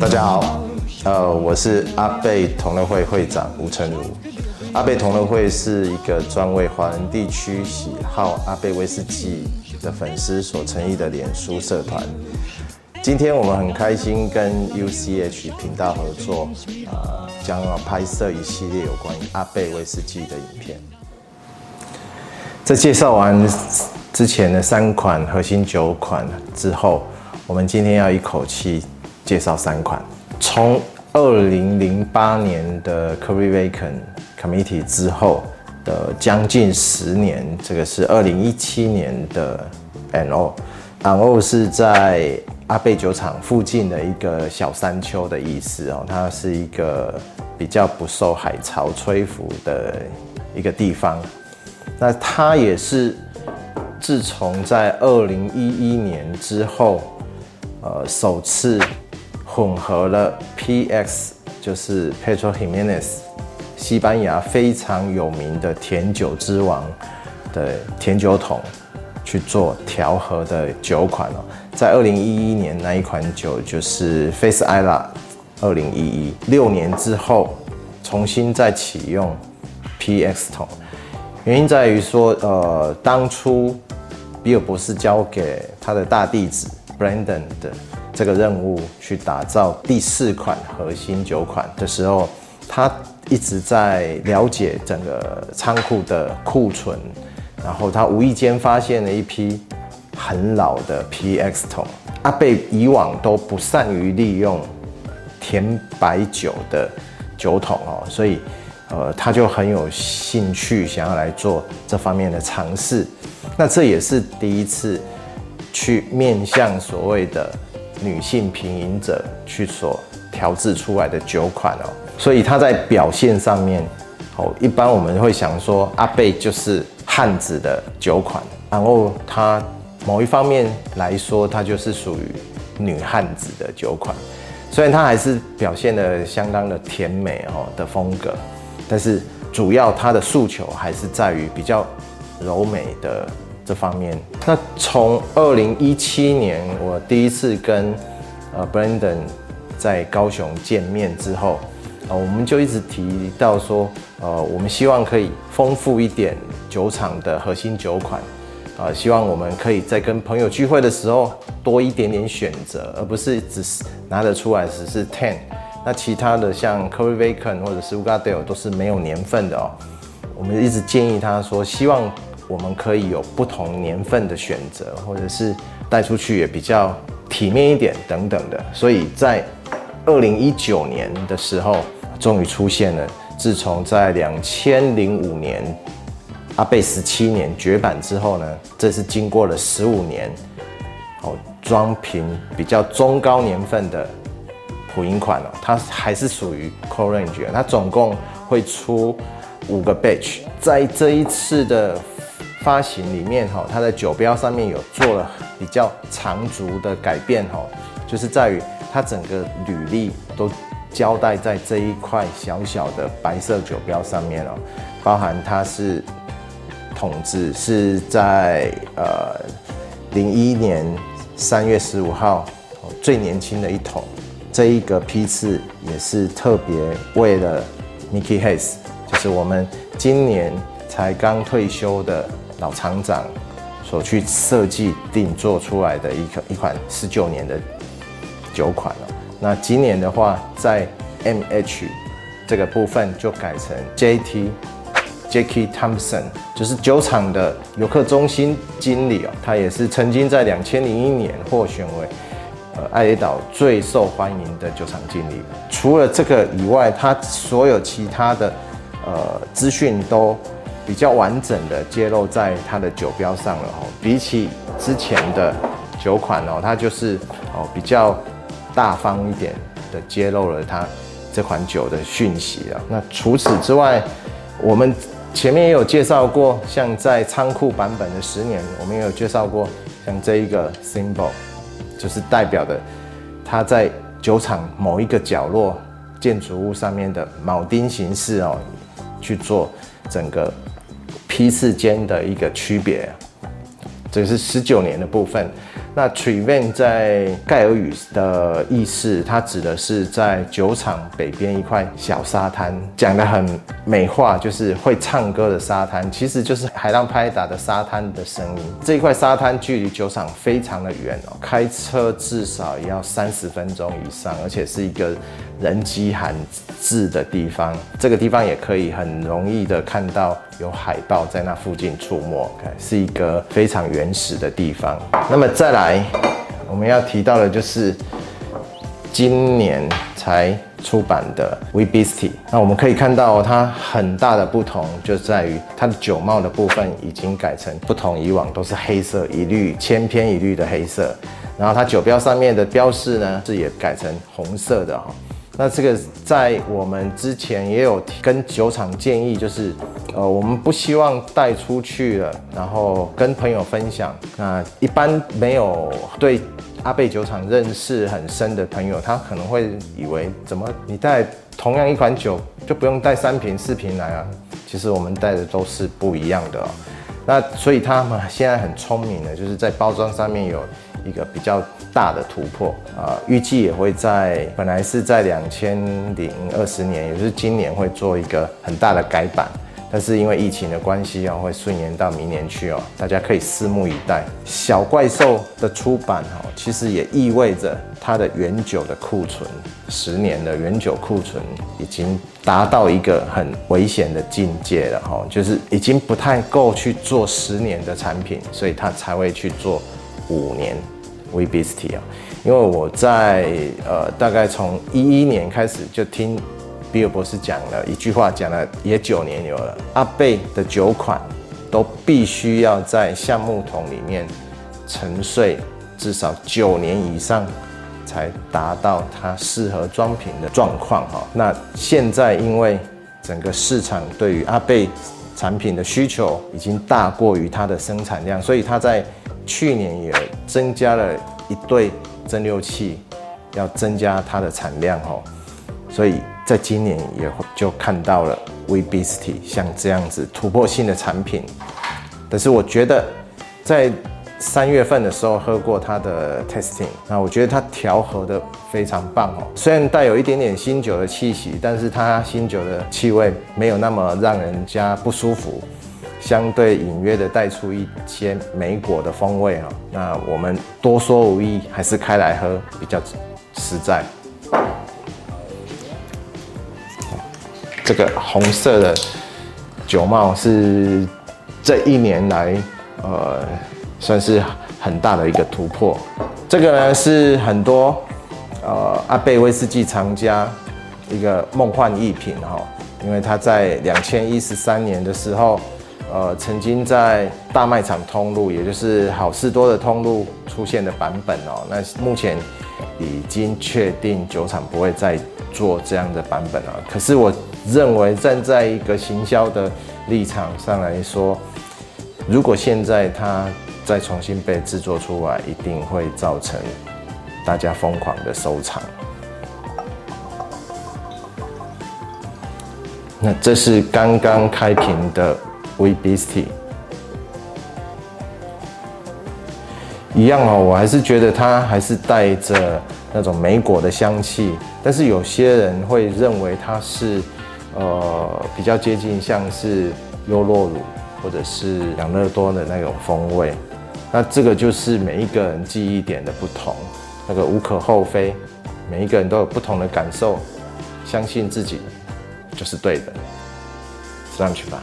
大家好，呃，我是阿贝同乐会会长吴成儒。阿贝同乐会是一个专为华人地区喜好阿贝威士忌的粉丝所成立的脸书社团。今天我们很开心跟 UCH 频道合作，呃，将要拍摄一系列有关于阿贝威士忌的影片。在介绍完之前的三款核心酒款之后，我们今天要一口气介绍三款。从二零零八年的 Curry Vacant Committee 之后的将近十年，这个是二零一七年的 An Old。An Old 是在阿贝酒厂附近的一个小山丘的意思哦，它是一个比较不受海潮吹拂的一个地方。那它也是自从在二零一一年之后，呃，首次混合了 PX，就是 Pedro Ximénez，西班牙非常有名的甜酒之王的甜酒桶。去做调和的酒款哦，在二零一一年那一款酒就是 Face Ila，二零一一六年之后重新再启用 PX 桶，原因在于说，呃，当初比尔博士交给他的大弟子 Brandon 的这个任务去打造第四款核心酒款的时候，他一直在了解整个仓库的库存。然后他无意间发现了一批很老的 PX 桶，阿贝以往都不善于利用甜白酒的酒桶哦，所以呃他就很有兴趣想要来做这方面的尝试。那这也是第一次去面向所谓的女性品饮者去所调制出来的酒款哦，所以他在表现上面哦，一般我们会想说阿贝就是。汉子的酒款，然后它某一方面来说，它就是属于女汉子的酒款。虽然它还是表现的相当的甜美哦的风格，但是主要它的诉求还是在于比较柔美的这方面。那从二零一七年我第一次跟呃 Brandon 在高雄见面之后。呃，我们就一直提到说，呃，我们希望可以丰富一点酒厂的核心酒款，啊，希望我们可以在跟朋友聚会的时候多一点点选择，而不是只是拿得出来只是 ten。那其他的像 Cuvée-Vacan 或者是 Ugadale 都是没有年份的哦。我们一直建议他说，希望我们可以有不同年份的选择，或者是带出去也比较体面一点等等的。所以在二零一九年的时候。终于出现了。自从在两千零五年阿贝十七年绝版之后呢，这是经过了十五年，哦，装瓶比较中高年份的普饮款哦，它还是属于 Core Range，它总共会出五个 batch，在这一次的发行里面哈，它的酒标上面有做了比较长足的改变哈，就是在于它整个履历都。交代在这一块小小的白色酒标上面哦，包含它是桶子是在呃零一年三月十五号最年轻的一桶，这一个批次也是特别为了 Mickey Hayes，就是我们今年才刚退休的老厂长所去设计定做出来的一个一款十九年的酒款哦。那今年的话，在 MH 这个部分就改成 JT Jackie Thompson，就是酒厂的游客中心经理哦，他也是曾经在两千零一年获选为呃艾雷岛最受欢迎的酒厂经理。除了这个以外，他所有其他的呃资讯都比较完整的揭露在他的酒标上了哦。比起之前的酒款哦，它就是哦比较。大方一点的揭露了它这款酒的讯息啊。那除此之外，我们前面也有介绍过，像在仓库版本的十年，我们也有介绍过，像这一个 symbol，就是代表的它在酒厂某一个角落建筑物上面的铆钉形式哦，去做整个批次间的一个区别。这是十九年的部分。那 Trevan 在盖尔语的意思，它指的是在酒厂北边一块小沙滩，讲得很美化，就是会唱歌的沙滩，其实就是海浪拍打的沙滩的声音。这一块沙滩距离酒厂非常的远哦，开车至少也要三十分钟以上，而且是一个人迹罕至的地方。这个地方也可以很容易的看到有海豹在那附近出没，是一个非常原始的地方。那么再来。来，我们要提到的就是今年才出版的 We Beastie。那我们可以看到它很大的不同，就在于它的酒帽的部分已经改成不同以往都是黑色一律，千篇一律的黑色。然后它酒标上面的标示呢，是也改成红色的哈。那这个在我们之前也有跟酒厂建议，就是，呃，我们不希望带出去了，然后跟朋友分享。那一般没有对阿贝酒厂认识很深的朋友，他可能会以为，怎么你带同样一款酒就不用带三瓶四瓶来啊？其实我们带的都是不一样的哦。那所以他们现在很聪明的，就是在包装上面有一个比较大的突破啊，预计也会在本来是在两千零二十年，也就是今年会做一个很大的改版。但是因为疫情的关系啊，会顺延到明年去哦，大家可以拭目以待。小怪兽的出版哦，其实也意味着它的原酒的库存，十年的原酒库存已经达到一个很危险的境界了哈，就是已经不太够去做十年的产品，所以它才会去做五年 We Beastie 啊。因为我在呃大概从一一年开始就听。比尔博士讲了一句话，讲了也九年有了。阿贝的酒款都必须要在橡木桶里面沉睡至少九年以上，才达到它适合装瓶的状况哈。那现在因为整个市场对于阿贝产品的需求已经大过于它的生产量，所以它在去年也增加了一对蒸馏器，要增加它的产量哦。所以。在今年也会就看到了 We Beastie 像这样子突破性的产品，但是我觉得在三月份的时候喝过它的 Testing，那我觉得它调和的非常棒哦。虽然带有一点点新酒的气息，但是它新酒的气味没有那么让人家不舒服，相对隐约的带出一些莓果的风味哈。那我们多说无益，还是开来喝比较实在。这个红色的酒帽是这一年来，呃，算是很大的一个突破。这个呢是很多呃阿贝威士忌藏家一个梦幻逸品哈，因为他在两千一十三年的时候，呃，曾经在大卖场通路，也就是好事多的通路出现的版本哦。那目前已经确定酒厂不会再做这样的版本了。可是我。认为站在一个行销的立场上来说，如果现在它再重新被制作出来，一定会造成大家疯狂的收藏。那这是刚刚开瓶的 We Beast 一样哦，我还是觉得它还是带着那种莓果的香气，但是有些人会认为它是。呃，比较接近像是优酪乳或者是养乐多的那种风味，那这个就是每一个人记忆点的不同，那个无可厚非，每一个人都有不同的感受，相信自己就是对的，上去吧。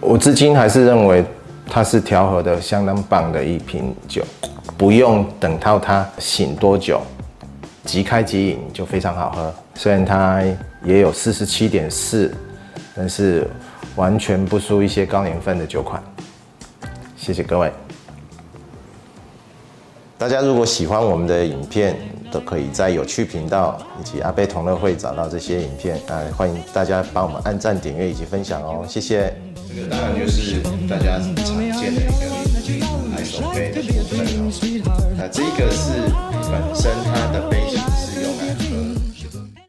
我至今还是认为它是调和的相当棒的一瓶酒。不用等到它醒多久，即开即饮就非常好喝。虽然它也有四十七点四，但是完全不输一些高年份的酒款。谢谢各位。大家如果喜欢我们的影片，都可以在有趣频道以及阿贝同乐会找到这些影片啊，欢迎大家帮我们按赞、点阅以及分享哦，谢谢。这个当然就是大家常见的一个来手杯的部分哦。那这个是本身它的杯型是。